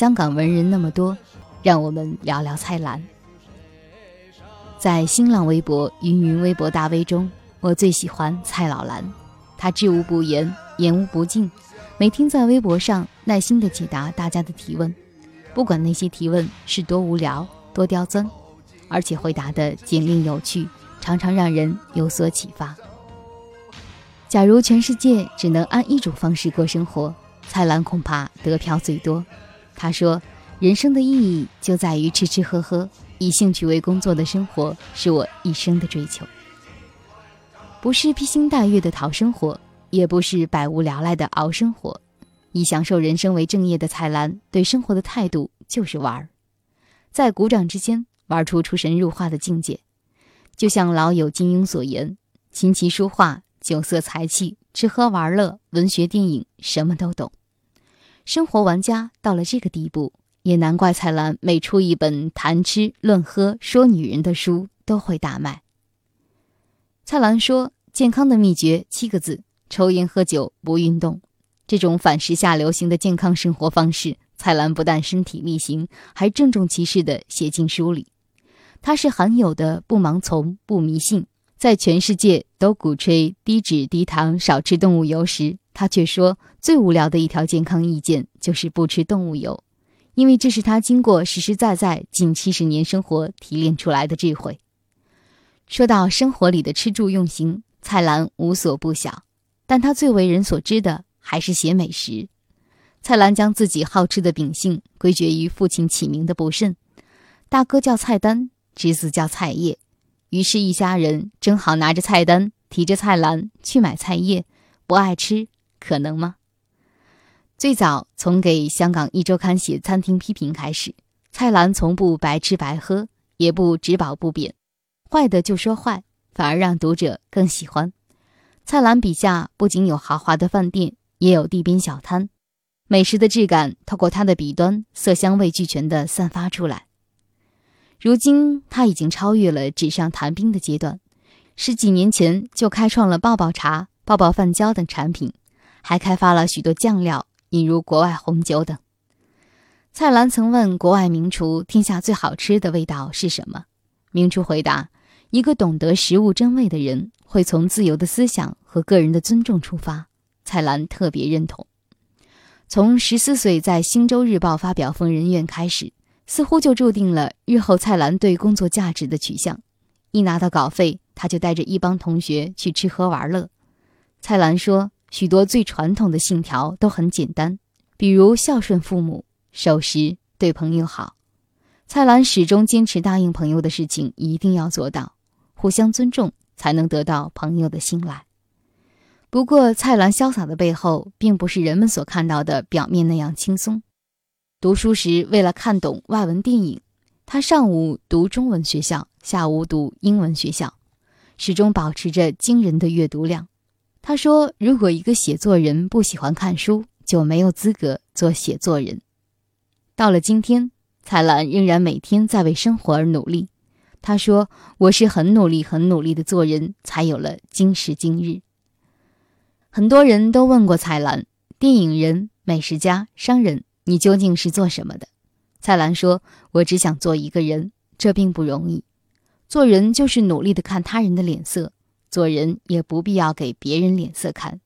香港文人那么多，让我们聊聊蔡澜。在新浪微博、云云微博大 V 中，我最喜欢蔡老兰。他知无不言，言无不尽，每天在微博上耐心地解答大家的提问，不管那些提问是多无聊、多刁钻，而且回答的简练有趣，常常让人有所启发。假如全世界只能按一种方式过生活，蔡澜恐怕得票最多。他说：“人生的意义就在于吃吃喝喝，以兴趣为工作的生活是我一生的追求。不是披星戴月的讨生活，也不是百无聊赖的熬生活。以享受人生为正业的蔡澜，对生活的态度就是玩儿，在鼓掌之间玩出出神入化的境界。就像老友金庸所言：琴棋书画、酒色财气、吃喝玩乐、文学电影，什么都懂。”生活玩家到了这个地步，也难怪蔡澜每出一本谈吃论喝说女人的书都会大卖。蔡澜说：“健康的秘诀七个字：抽烟喝酒不运动。”这种反时下流行的健康生活方式，蔡澜不但身体力行，还郑重其事地写进书里。他是罕有的不盲从、不迷信，在全世界都鼓吹低脂低糖、少吃动物油时。他却说，最无聊的一条健康意见就是不吃动物油，因为这是他经过实实在在近七十年生活提炼出来的智慧。说到生活里的吃住用行，蔡澜无所不晓，但他最为人所知的还是写美食。蔡澜将自己好吃的秉性归结于父亲起名的不慎，大哥叫菜单，侄子叫菜叶，于是，一家人正好拿着菜单，提着菜篮去买菜叶，不爱吃。可能吗？最早从给香港一周刊写餐厅批评开始，蔡澜从不白吃白喝，也不只饱不贬，坏的就说坏，反而让读者更喜欢。蔡澜笔下不仅有豪华的饭店，也有地边小摊，美食的质感透过他的笔端，色香味俱全地散发出来。如今他已经超越了纸上谈兵的阶段，十几年前就开创了爆爆茶、爆爆饭焦等产品。还开发了许多酱料，引入国外红酒等。蔡澜曾问国外名厨：“天下最好吃的味道是什么？”名厨回答：“一个懂得食物真味的人，会从自由的思想和个人的尊重出发。”蔡澜特别认同。从十四岁在《星洲日报》发表疯人院开始，似乎就注定了日后蔡澜对工作价值的取向。一拿到稿费，他就带着一帮同学去吃喝玩乐。蔡澜说。许多最传统的信条都很简单，比如孝顺父母、守时、对朋友好。蔡澜始终坚持答应朋友的事情一定要做到，互相尊重才能得到朋友的信赖。不过，蔡澜潇洒的背后，并不是人们所看到的表面那样轻松。读书时，为了看懂外文电影，他上午读中文学校，下午读英文学校，始终保持着惊人的阅读量。他说：“如果一个写作人不喜欢看书，就没有资格做写作人。”到了今天，蔡澜仍然每天在为生活而努力。他说：“我是很努力、很努力的做人，才有了今时今日。”很多人都问过蔡澜：“电影人、美食家、商人，你究竟是做什么的？”蔡澜说：“我只想做一个人，这并不容易。做人就是努力的看他人的脸色。”做人也不必要给别人脸色看，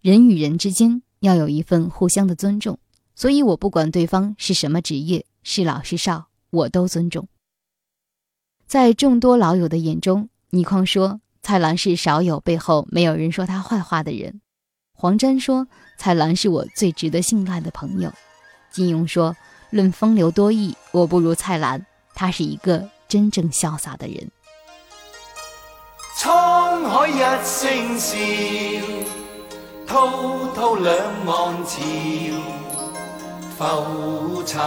人与人之间要有一份互相的尊重。所以我不管对方是什么职业，是老是少，我都尊重。在众多老友的眼中，倪匡说蔡澜是少有背后没有人说他坏话的人；黄沾说蔡澜是我最值得信赖的朋友；金庸说论风流多义，我不如蔡澜，他是一个真正潇洒的人。沧海一声笑，滔滔两岸潮，浮沉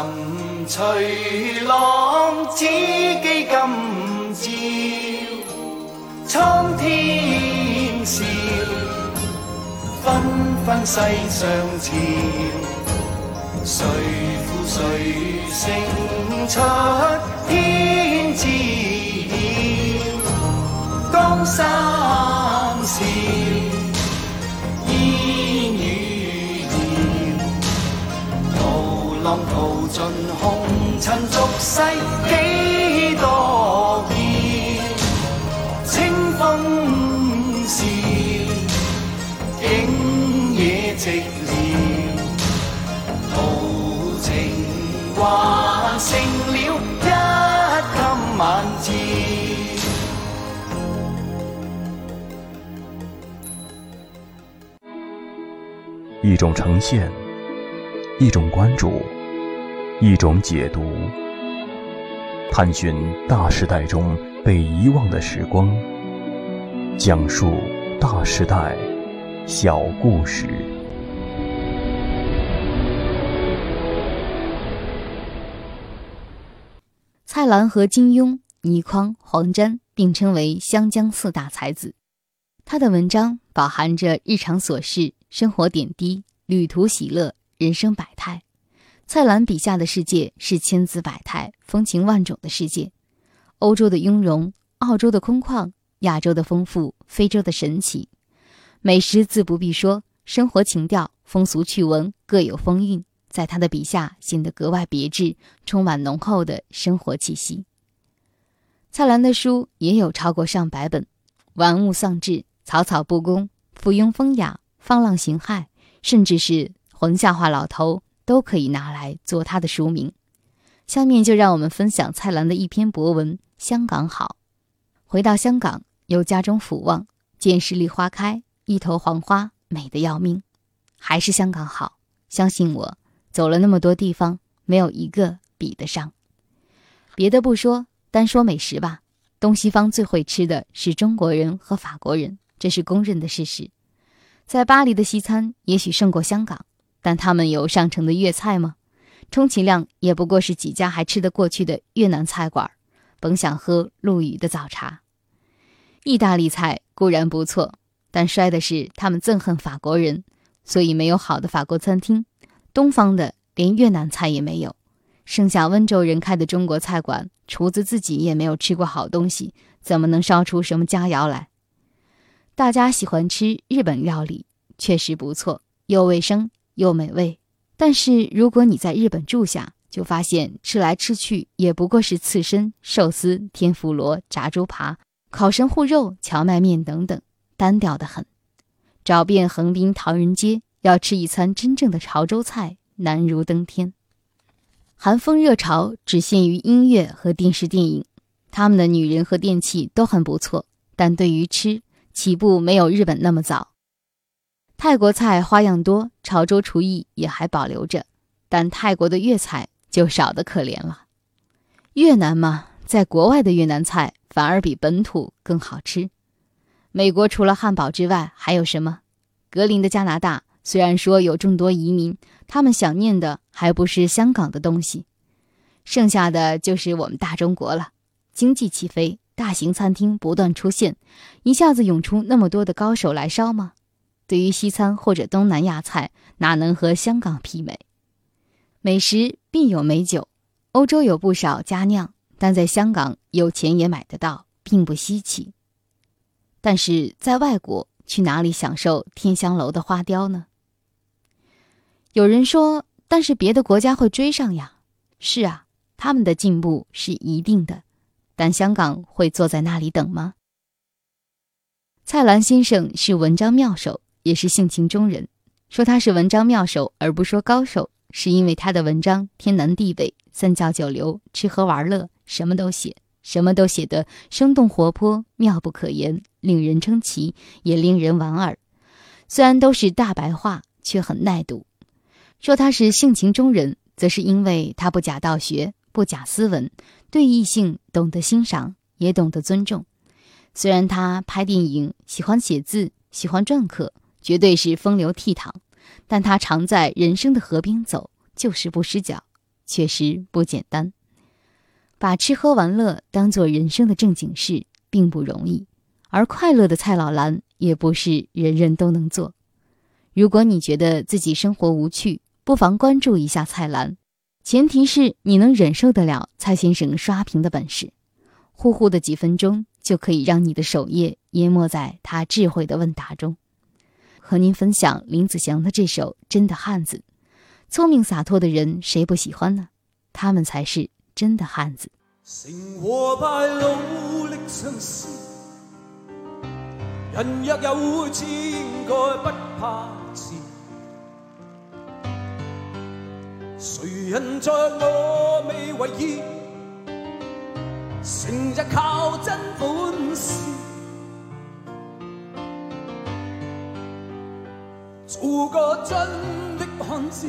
随浪，只记今朝。苍天笑，纷纷世上潮，谁负谁胜出天知。浪淘尽红尘俗世几多变，清风笑，景野寂寥，豪情还剩了一襟晚照。一种呈现，一种关注，一种解读，探寻大时代中被遗忘的时光，讲述大时代小故事。蔡澜和金庸、倪匡、黄沾并称为湘江四大才子。他的文章饱含着日常琐事。生活点滴，旅途喜乐，人生百态。蔡澜笔下的世界是千姿百态、风情万种的世界。欧洲的雍容，澳洲的空旷，亚洲的丰富，非洲的神奇。美食自不必说，生活情调、风俗趣闻各有风韵，在他的笔下显得格外别致，充满浓厚的生活气息。蔡澜的书也有超过上百本，玩物丧志，草草不恭，附庸风雅。放浪形骸，甚至是混下话老头，都可以拿来做他的书名。下面就让我们分享蔡澜的一篇博文《香港好》。回到香港，由家中俯望，见十里花开，一头黄花，美得要命。还是香港好，相信我，走了那么多地方，没有一个比得上。别的不说，单说美食吧，东西方最会吃的是中国人和法国人，这是公认的事实。在巴黎的西餐也许胜过香港，但他们有上乘的粤菜吗？充其量也不过是几家还吃得过去的越南菜馆，甭想喝陆羽的早茶。意大利菜固然不错，但衰的是他们憎恨法国人，所以没有好的法国餐厅。东方的连越南菜也没有，剩下温州人开的中国菜馆，厨子自己也没有吃过好东西，怎么能烧出什么佳肴来？大家喜欢吃日本料理，确实不错，又卫生又美味。但是如果你在日本住下，就发现吃来吃去也不过是刺身、寿司、天妇罗、炸猪扒、烤神户肉、荞麦面等等，单调的很。找遍横滨唐人街，要吃一餐真正的潮州菜，难如登天。韩风热潮只限于音乐和电视电影，他们的女人和电器都很不错，但对于吃。起步没有日本那么早，泰国菜花样多，潮州厨艺也还保留着，但泰国的粤菜就少得可怜了。越南嘛，在国外的越南菜反而比本土更好吃。美国除了汉堡之外还有什么？格林的加拿大虽然说有众多移民，他们想念的还不是香港的东西，剩下的就是我们大中国了。经济起飞。大型餐厅不断出现，一下子涌出那么多的高手来烧吗？对于西餐或者东南亚菜，哪能和香港媲美？美食必有美酒，欧洲有不少佳酿，但在香港有钱也买得到，并不稀奇。但是在外国，去哪里享受天香楼的花雕呢？有人说，但是别的国家会追上呀。是啊，他们的进步是一定的。但香港会坐在那里等吗？蔡澜先生是文章妙手，也是性情中人。说他是文章妙手，而不说高手，是因为他的文章天南地北、三教九流、吃喝玩乐，什么都写，什么都写得生动活泼、妙不可言，令人称奇，也令人莞尔。虽然都是大白话，却很耐读。说他是性情中人，则是因为他不假道学，不假斯文。对异性懂得欣赏，也懂得尊重，虽然他拍电影、喜欢写字、喜欢篆刻，绝对是风流倜傥，但他常在人生的河边走，就是不失脚，确实不简单。把吃喝玩乐当做人生的正经事，并不容易，而快乐的蔡老兰也不是人人都能做。如果你觉得自己生活无趣，不妨关注一下蔡澜，前提是你能忍受得了蔡先生刷屏的本事。呼呼的几分钟就可以让你的首页淹没在他智慧的问答中。和您分享林子祥的这首《真的汉子》，聪明洒脱的人谁不喜欢呢？他们才是。真的汉子。成和败努力尝试，人若有志，应该不怕迟。谁人在我未为意，成日靠真本事，做个真的汉子。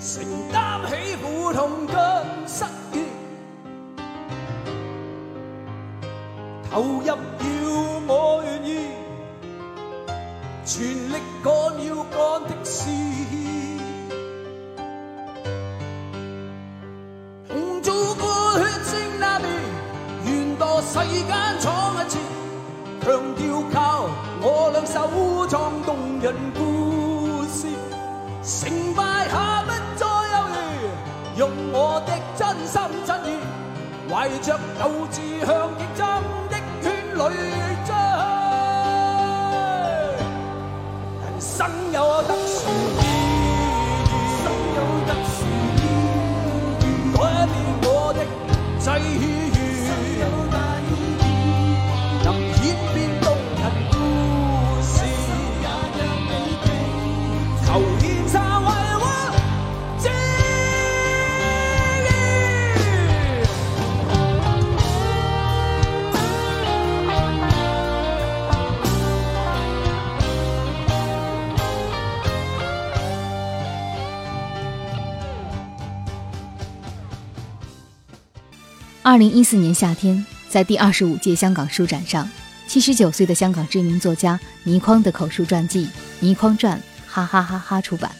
承担起苦痛跟失意，投入生有特殊意义，生有特殊意义，改变我的际遇。二零一四年夏天，在第二十五届香港书展上，七十九岁的香港知名作家倪匡的口述传记《倪匡传》哈哈哈哈出版。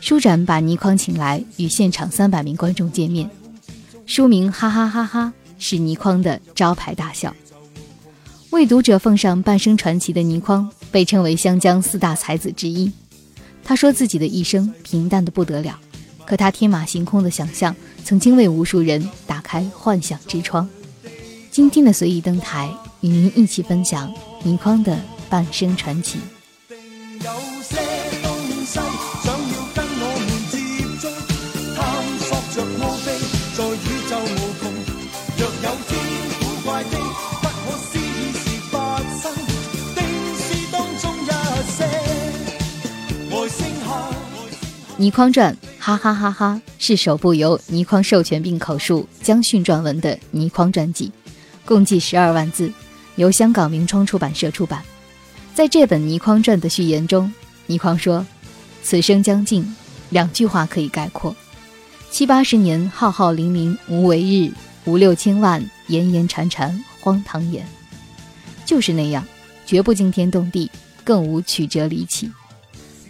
书展把倪匡请来与现场三百名观众见面。书名哈哈哈哈是倪匡的招牌大笑。为读者奉上半生传奇的倪匡，被称为湘江四大才子之一。他说自己的一生平淡的不得了。可他天马行空的想象，曾经为无数人打开幻想之窗。今天的随意登台，与您一起分享倪匡的半生传奇。倪匡传。哈哈哈哈！是首部由倪匡授权并口述将训撰文的倪匡传记，共计十二万字，由香港明窗出版社出版。在这本倪匡传的序言中，倪匡说：“此生将尽，两句话可以概括：七八十年浩浩零零无为日，五六千万炎炎缠缠荒唐言。”就是那样，绝不惊天动地，更无曲折离奇。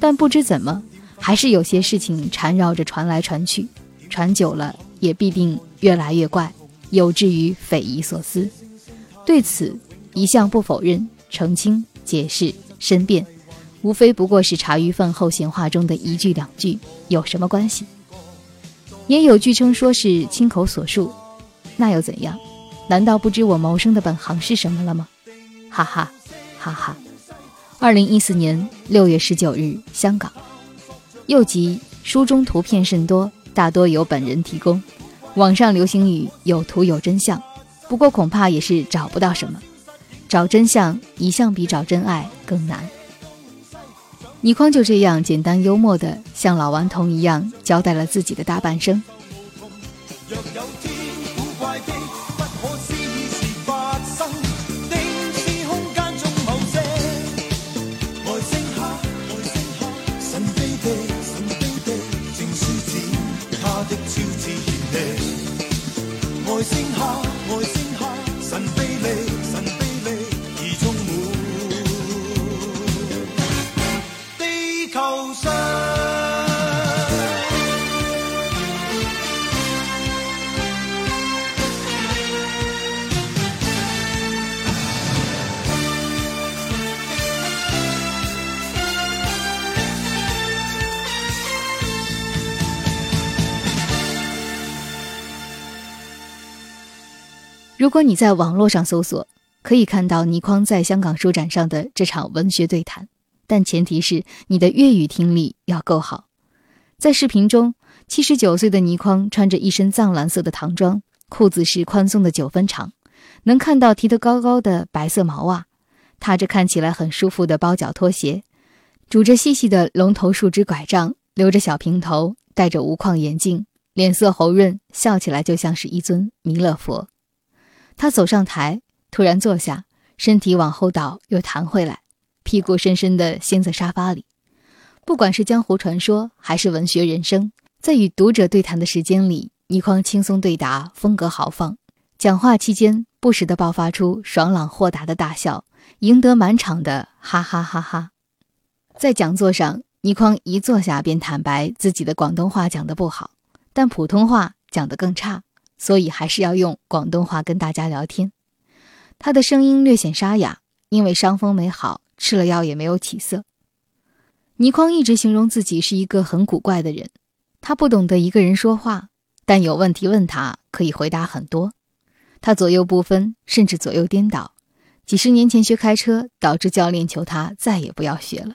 但不知怎么。还是有些事情缠绕着传来传去，传久了也必定越来越怪，有至于匪夷所思。对此一向不否认、澄清、解释、申辩，无非不过是茶余饭后闲话中的一句两句，有什么关系？也有据称说是亲口所述，那又怎样？难道不知我谋生的本行是什么了吗？哈哈，哈哈。二零一四年六月十九日，香港。又集书中图片甚多，大多由本人提供。网上流行语有图有真相，不过恐怕也是找不到什么。找真相一向比找真爱更难。倪匡就这样简单幽默的，像老顽童一样交代了自己的大半生。星下，外星如果你在网络上搜索，可以看到倪匡在香港书展上的这场文学对谈，但前提是你的粤语听力要够好。在视频中，七十九岁的倪匡穿着一身藏蓝色的唐装，裤子是宽松的九分长，能看到提得高高的白色毛袜，踏着看起来很舒服的包脚拖鞋，拄着细细的龙头树枝拐杖，留着小平头，戴着无框眼镜，脸色红润，笑起来就像是一尊弥勒佛。他走上台，突然坐下，身体往后倒，又弹回来，屁股深深地陷在沙发里。不管是江湖传说，还是文学人生，在与读者对谈的时间里，倪匡轻松对答，风格豪放。讲话期间，不时地爆发出爽朗豁达的大笑，赢得满场的哈哈哈哈。在讲座上，倪匡一坐下便坦白自己的广东话讲得不好，但普通话讲得更差。所以还是要用广东话跟大家聊天。他的声音略显沙哑，因为伤风没好，吃了药也没有起色。倪匡一直形容自己是一个很古怪的人，他不懂得一个人说话，但有问题问他可以回答很多。他左右不分，甚至左右颠倒。几十年前学开车，导致教练求他再也不要学了。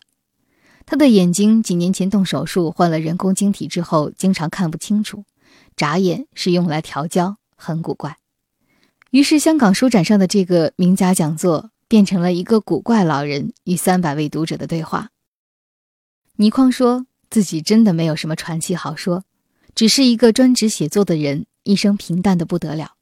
他的眼睛几年前动手术换了人工晶体之后，经常看不清楚。眨眼是用来调焦，很古怪。于是，香港书展上的这个名家讲座变成了一个古怪老人与三百位读者的对话。倪匡说自己真的没有什么传奇好说，只是一个专职写作的人，一生平淡的不得了。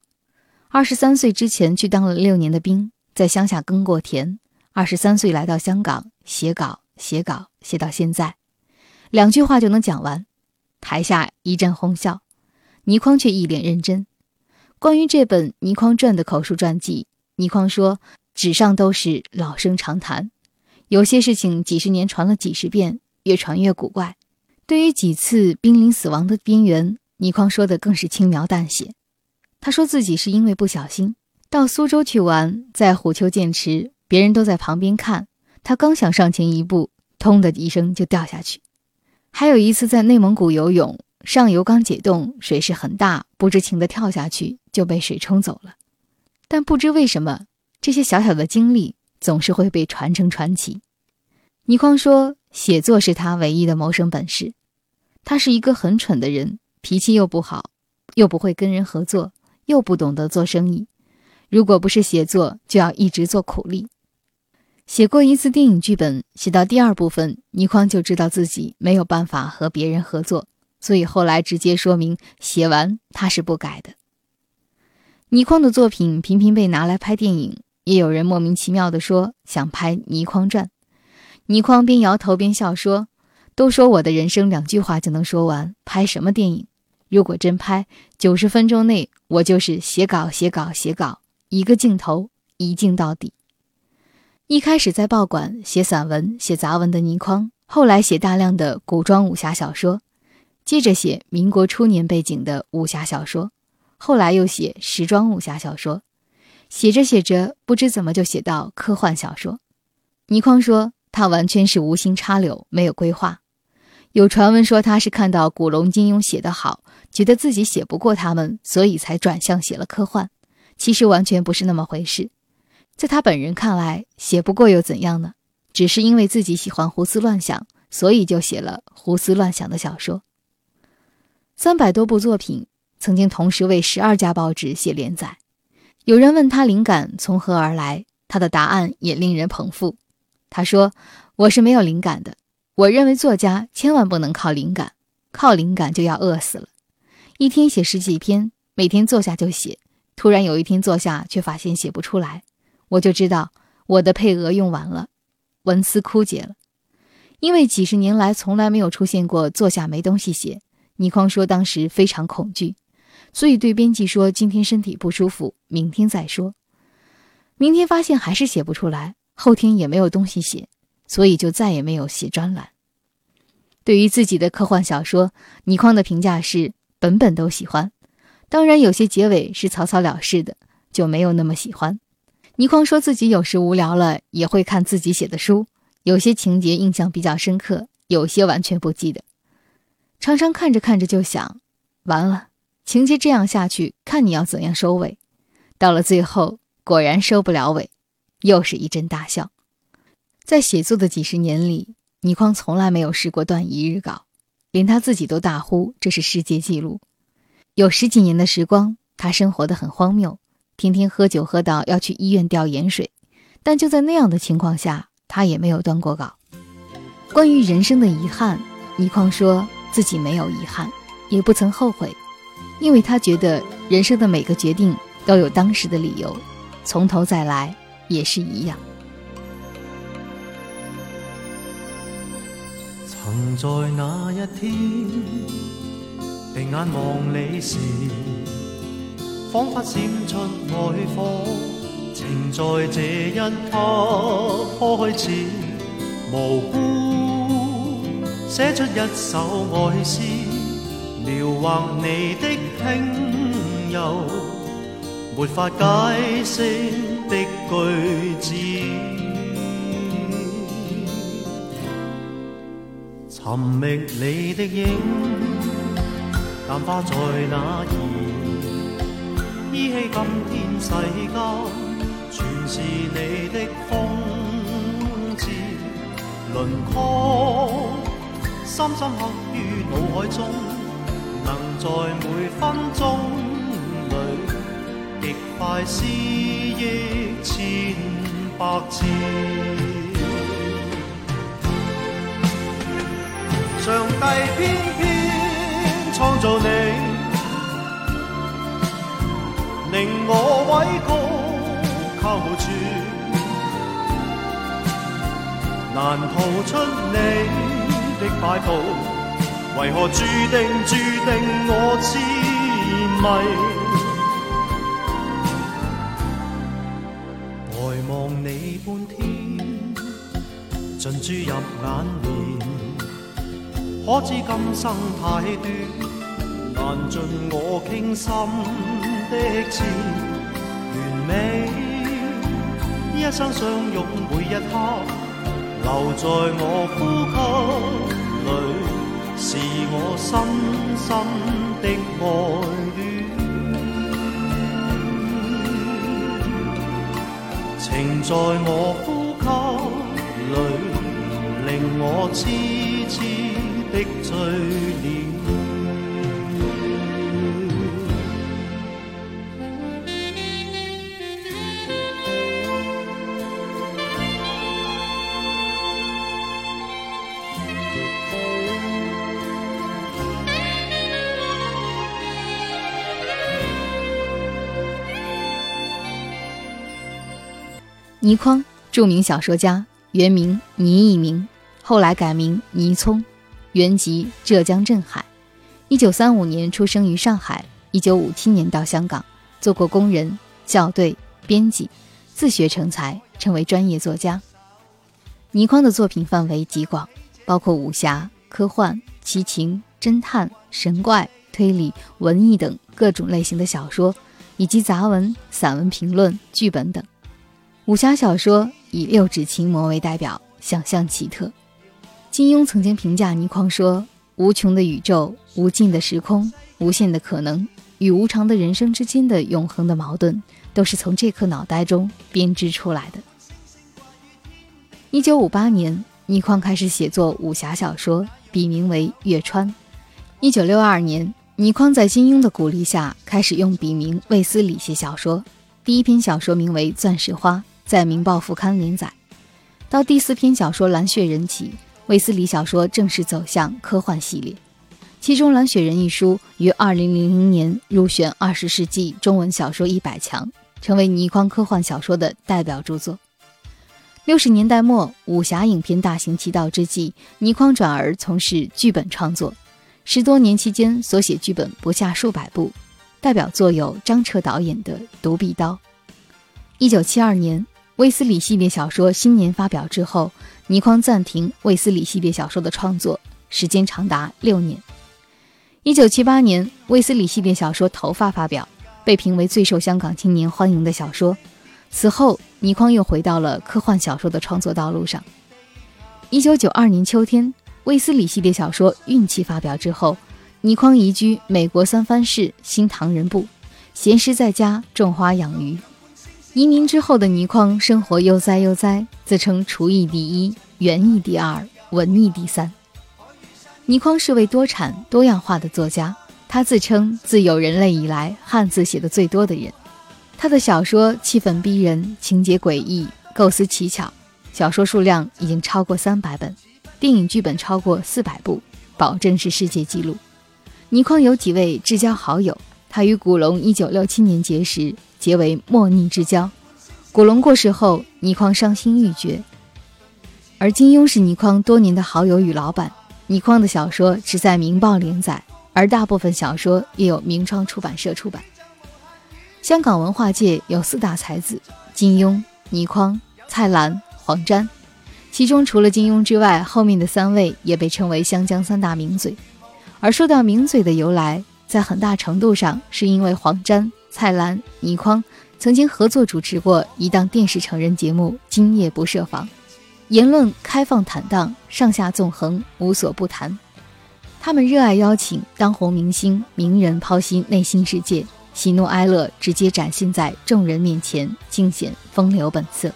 二十三岁之前去当了六年的兵，在乡下耕过田。二十三岁来到香港写稿，写稿写到现在，两句话就能讲完，台下一阵哄笑。倪匡却一脸认真。关于这本《倪匡传》的口述传记，倪匡说：“纸上都是老生常谈，有些事情几十年传了几十遍，越传越古怪。对于几次濒临死亡的边缘，倪匡说的更是轻描淡写。他说自己是因为不小心到苏州去玩，在虎丘剑池，别人都在旁边看，他刚想上前一步，通的一声就掉下去。还有一次在内蒙古游泳。”上游刚解冻，水势很大，不知情的跳下去就被水冲走了。但不知为什么，这些小小的经历总是会被传成传奇。倪匡说，写作是他唯一的谋生本事。他是一个很蠢的人，脾气又不好，又不会跟人合作，又不懂得做生意。如果不是写作，就要一直做苦力。写过一次电影剧本，写到第二部分，倪匡就知道自己没有办法和别人合作。所以后来直接说明，写完他是不改的。倪匡的作品频频被拿来拍电影，也有人莫名其妙地说想拍《倪匡传》。倪匡边摇头边笑说：“都说我的人生两句话就能说完，拍什么电影？如果真拍，九十分钟内我就是写稿、写稿、写稿，一个镜头一镜到底。”一开始在报馆写散文、写杂文的倪匡，后来写大量的古装武侠小说。接着写民国初年背景的武侠小说，后来又写时装武侠小说，写着写着，不知怎么就写到科幻小说。倪匡说他完全是无心插柳，没有规划。有传闻说他是看到古龙、金庸写得好，觉得自己写不过他们，所以才转向写了科幻。其实完全不是那么回事。在他本人看来，写不过又怎样呢？只是因为自己喜欢胡思乱想，所以就写了胡思乱想的小说。三百多部作品，曾经同时为十二家报纸写连载。有人问他灵感从何而来，他的答案也令人捧腹。他说：“我是没有灵感的。我认为作家千万不能靠灵感，靠灵感就要饿死了。一天写十几篇，每天坐下就写。突然有一天坐下，却发现写不出来，我就知道我的配额用完了，文思枯竭了。因为几十年来从来没有出现过坐下没东西写。”倪匡说：“当时非常恐惧，所以对编辑说：‘今天身体不舒服，明天再说。’明天发现还是写不出来，后天也没有东西写，所以就再也没有写专栏。对于自己的科幻小说，倪匡的评价是：本本都喜欢，当然有些结尾是草草了事的，就没有那么喜欢。倪匡说自己有时无聊了也会看自己写的书，有些情节印象比较深刻，有些完全不记得。”常常看着看着就想，完了，情节这样下去，看你要怎样收尾。到了最后，果然收不了尾，又是一阵大笑。在写作的几十年里，倪匡从来没有试过断一日稿，连他自己都大呼这是世界纪录。有十几年的时光，他生活的很荒谬，天天喝酒喝到要去医院吊盐水。但就在那样的情况下，他也没有断过稿。关于人生的遗憾，倪匡说自己没有遗憾，也不曾后悔，因为他觉得人生的每个决定都有当时的理由，从头再来也是一样。曾在那一天闭眼望你时，仿佛闪出爱火，情在这一刻开始，无辜写出一首爱诗，描画你的轻柔，没法解释的句子。寻觅你的影，淡化在哪儿，依稀今天世间，全是你的风姿轮廓，深深刻于脑海中，能在每分钟里，极快思忆千百次。上帝偏偏创造你，令我委曲靠无处，难逃出你的摆布。为何注定注定我痴迷？呆望你半天，尽注入眼帘。可知今生太短，难尽我倾心的痴。完美一生相拥每一刻，留在我呼吸里，是我深深的爱恋。情在我呼吸里，令我痴痴。的醉了倪匡，著名小说家，原名倪义明，后来改名倪聪。原籍浙江镇海，一九三五年出生于上海，一九五七年到香港，做过工人、校对、编辑，自学成才，成为专业作家。倪匡的作品范围极广，包括武侠、科幻、奇情、侦探、神怪、推理、文艺等各种类型的小说，以及杂文、散文评论、剧本等。武侠小说以《六指琴魔》为代表，想象奇特。金庸曾经评价倪匡说：“无穷的宇宙，无尽的时空，无限的可能与无常的人生之间的永恒的矛盾，都是从这颗脑袋中编织出来的。”一九五八年，倪匡开始写作武侠小说，笔名为月川。一九六二年，倪匡在金庸的鼓励下，开始用笔名卫斯理写小说。第一篇小说名为《钻石花》，在《明报》副刊连载。到第四篇小说《蓝血人》起。卫斯理小说正式走向科幻系列，其中《蓝血人》一书于二零零零年入选二十世纪中文小说一百强，成为倪匡科幻小说的代表著作。六十年代末，武侠影片大行其道之际，倪匡转而从事剧本创作，十多年期间所写剧本不下数百部，代表作有张彻导演的《独臂刀》。一九七二年，卫斯理系列小说新年发表之后。倪匡暂停卫斯理系列小说的创作，时间长达六年。一九七八年，卫斯理系列小说《头发》发表，被评为最受香港青年欢迎的小说。此后，倪匡又回到了科幻小说的创作道路上。一九九二年秋天，卫斯理系列小说《运气》发表之后，倪匡移居美国三藩市新唐人部，闲时在家种花养鱼。移民之后的倪匡生活悠哉悠哉，自称厨艺第一，园艺第二，文艺第三。倪匡是位多产多样化的作家，他自称自有人类以来汉字写的最多的人。他的小说气氛逼人，情节诡异，构思奇巧，小说数量已经超过三百本，电影剧本超过四百部，保证是世界纪录。倪匡有几位至交好友，他与古龙一九六七年结识。结为莫逆之交。古龙过世后，倪匡伤心欲绝。而金庸是倪匡多年的好友与老板。倪匡的小说只在《明报》连载，而大部分小说也有明窗出版社出版。香港文化界有四大才子：金庸、倪匡、蔡澜、黄沾。其中除了金庸之外，后面的三位也被称为湘江三大名嘴。而说到名嘴的由来，在很大程度上是因为黄沾。蔡澜、倪匡曾经合作主持过一档电视成人节目《今夜不设防》，言论开放坦荡，上下纵横，无所不谈。他们热爱邀请当红明星、名人剖析内心世界，喜怒哀乐直接展现在众人面前，尽显风流本色。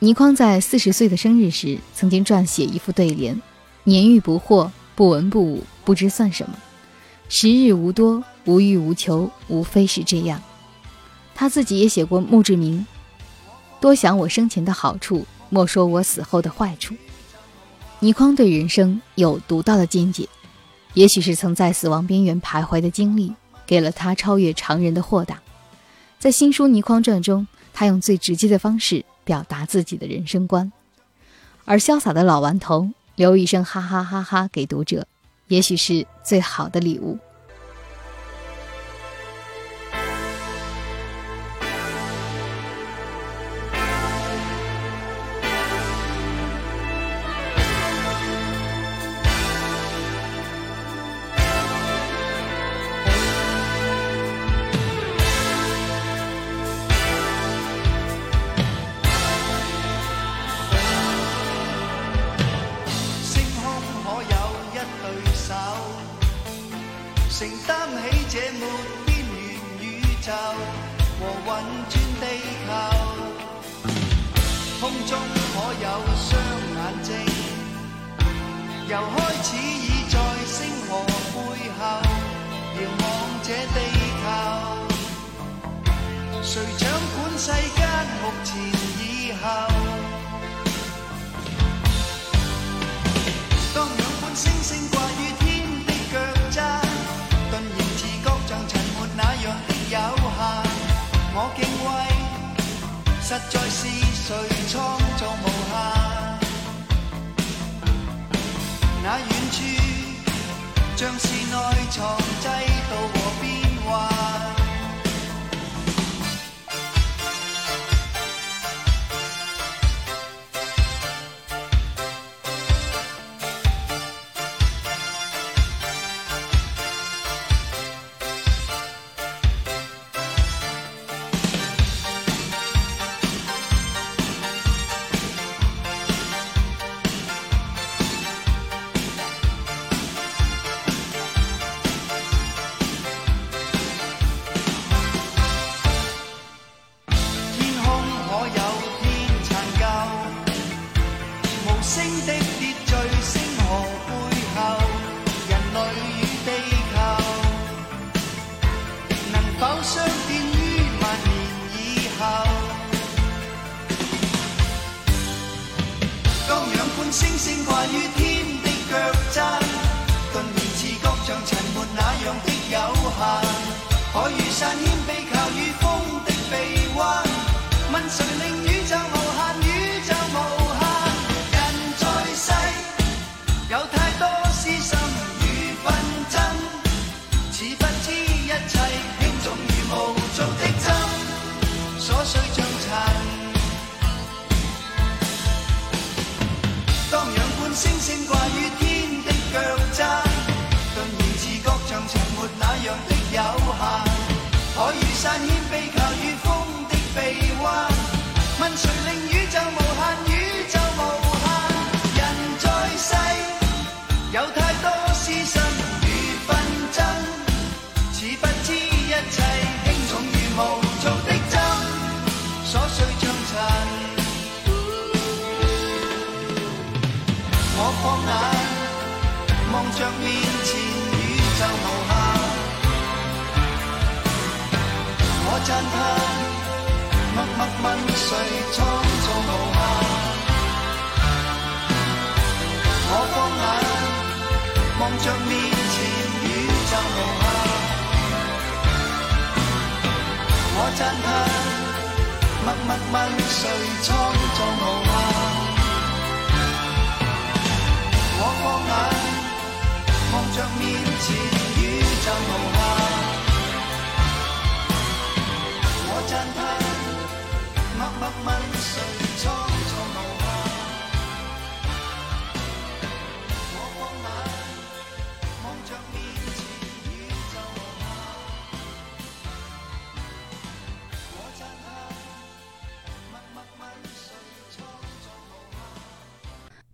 倪匡在四十岁的生日时，曾经撰写一副对联：“年逾不惑，不文不武，不知算什么。”时日无多，无欲无求，无非是这样。他自己也写过墓志铭：“多想我生前的好处，莫说我死后的坏处。”倪匡对人生有独到的见解，也许是曾在死亡边缘徘徊的经历，给了他超越常人的豁达。在新书《倪匡传》中，他用最直接的方式表达自己的人生观，而潇洒的老顽童留一声哈哈哈哈给读者。也许是最好的礼物。和运转地球，空中可有双眼睛？又开始已在星河背后遥望这地球，谁掌管世间目前以后？当仰观星星。实在是谁创造无限？那远处，像是内藏制度和变幻。我赞叹。默默问谁创造无限？我放眼望着面前宇宙无限，我赞叹默默问谁创